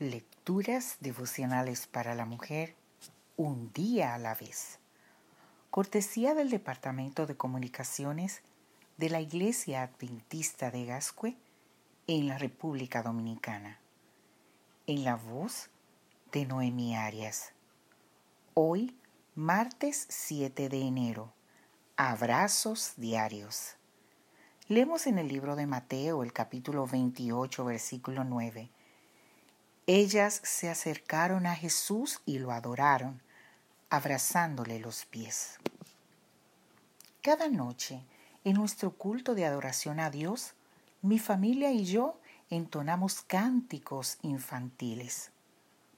Lecturas devocionales para la mujer, un día a la vez. Cortesía del Departamento de Comunicaciones de la Iglesia Adventista de Gascue en la República Dominicana. En la voz de Noemi Arias. Hoy, martes 7 de enero. Abrazos diarios. Leemos en el libro de Mateo el capítulo 28, versículo 9 ellas se acercaron a Jesús y lo adoraron, abrazándole los pies. Cada noche, en nuestro culto de adoración a Dios, mi familia y yo entonamos cánticos infantiles.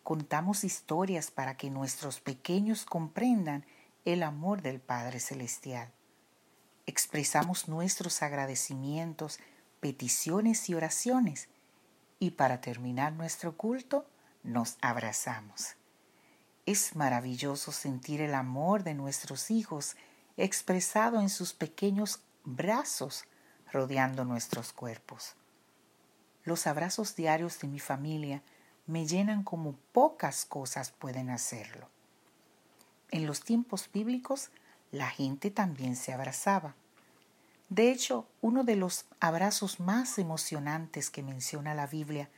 Contamos historias para que nuestros pequeños comprendan el amor del Padre Celestial. Expresamos nuestros agradecimientos, peticiones y oraciones y para terminar nuestro culto nos abrazamos. Es maravilloso sentir el amor de nuestros hijos expresado en sus pequeños brazos rodeando nuestros cuerpos. Los abrazos diarios de mi familia me llenan como pocas cosas pueden hacerlo. En los tiempos bíblicos la gente también se abrazaba. De hecho, uno de los abrazos más emocionantes que menciona la Biblia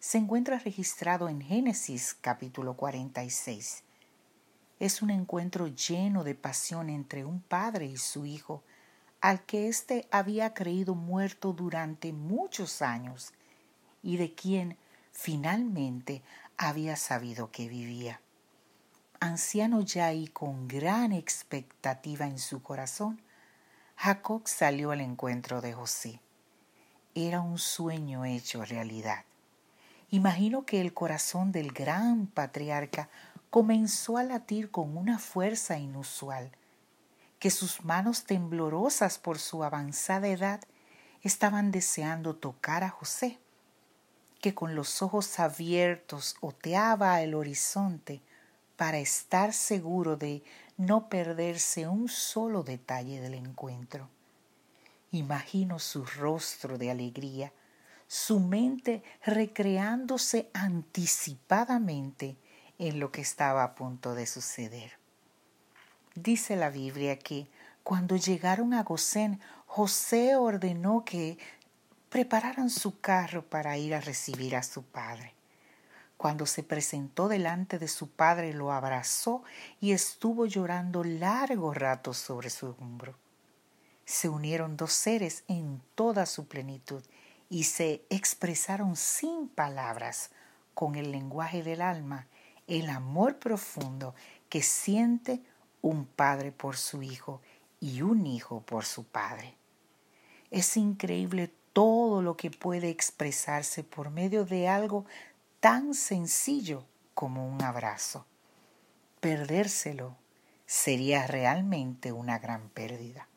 se encuentra registrado en Génesis capítulo 46. Es un encuentro lleno de pasión entre un padre y su hijo, al que éste había creído muerto durante muchos años y de quien finalmente había sabido que vivía. Anciano ya y con gran expectativa en su corazón, Jacob salió al encuentro de José. Era un sueño hecho realidad. Imagino que el corazón del gran patriarca comenzó a latir con una fuerza inusual, que sus manos temblorosas por su avanzada edad estaban deseando tocar a José, que con los ojos abiertos oteaba el horizonte para estar seguro de no perderse un solo detalle del encuentro. Imagino su rostro de alegría, su mente recreándose anticipadamente en lo que estaba a punto de suceder. Dice la Biblia que cuando llegaron a Gosén, José ordenó que prepararan su carro para ir a recibir a su padre. Cuando se presentó delante de su padre lo abrazó y estuvo llorando largo rato sobre su hombro. Se unieron dos seres en toda su plenitud y se expresaron sin palabras, con el lenguaje del alma, el amor profundo que siente un padre por su hijo y un hijo por su padre. Es increíble todo lo que puede expresarse por medio de algo tan sencillo como un abrazo. Perdérselo sería realmente una gran pérdida.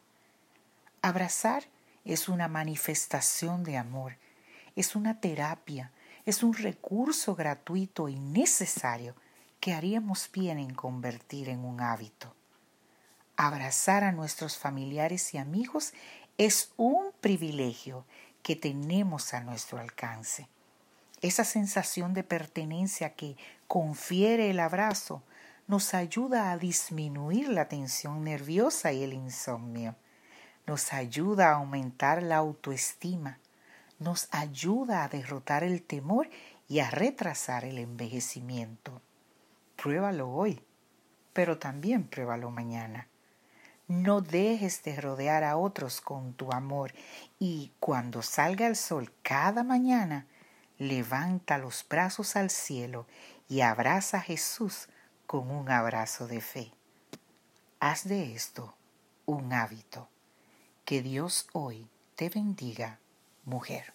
Abrazar es una manifestación de amor, es una terapia, es un recurso gratuito y necesario que haríamos bien en convertir en un hábito. Abrazar a nuestros familiares y amigos es un privilegio que tenemos a nuestro alcance. Esa sensación de pertenencia que confiere el abrazo nos ayuda a disminuir la tensión nerviosa y el insomnio. Nos ayuda a aumentar la autoestima. Nos ayuda a derrotar el temor y a retrasar el envejecimiento. Pruébalo hoy, pero también pruébalo mañana. No dejes de rodear a otros con tu amor y cuando salga el sol cada mañana, levanta los brazos al cielo y abraza a Jesús con un abrazo de fe. Haz de esto un hábito. Que Dios hoy te bendiga, mujer.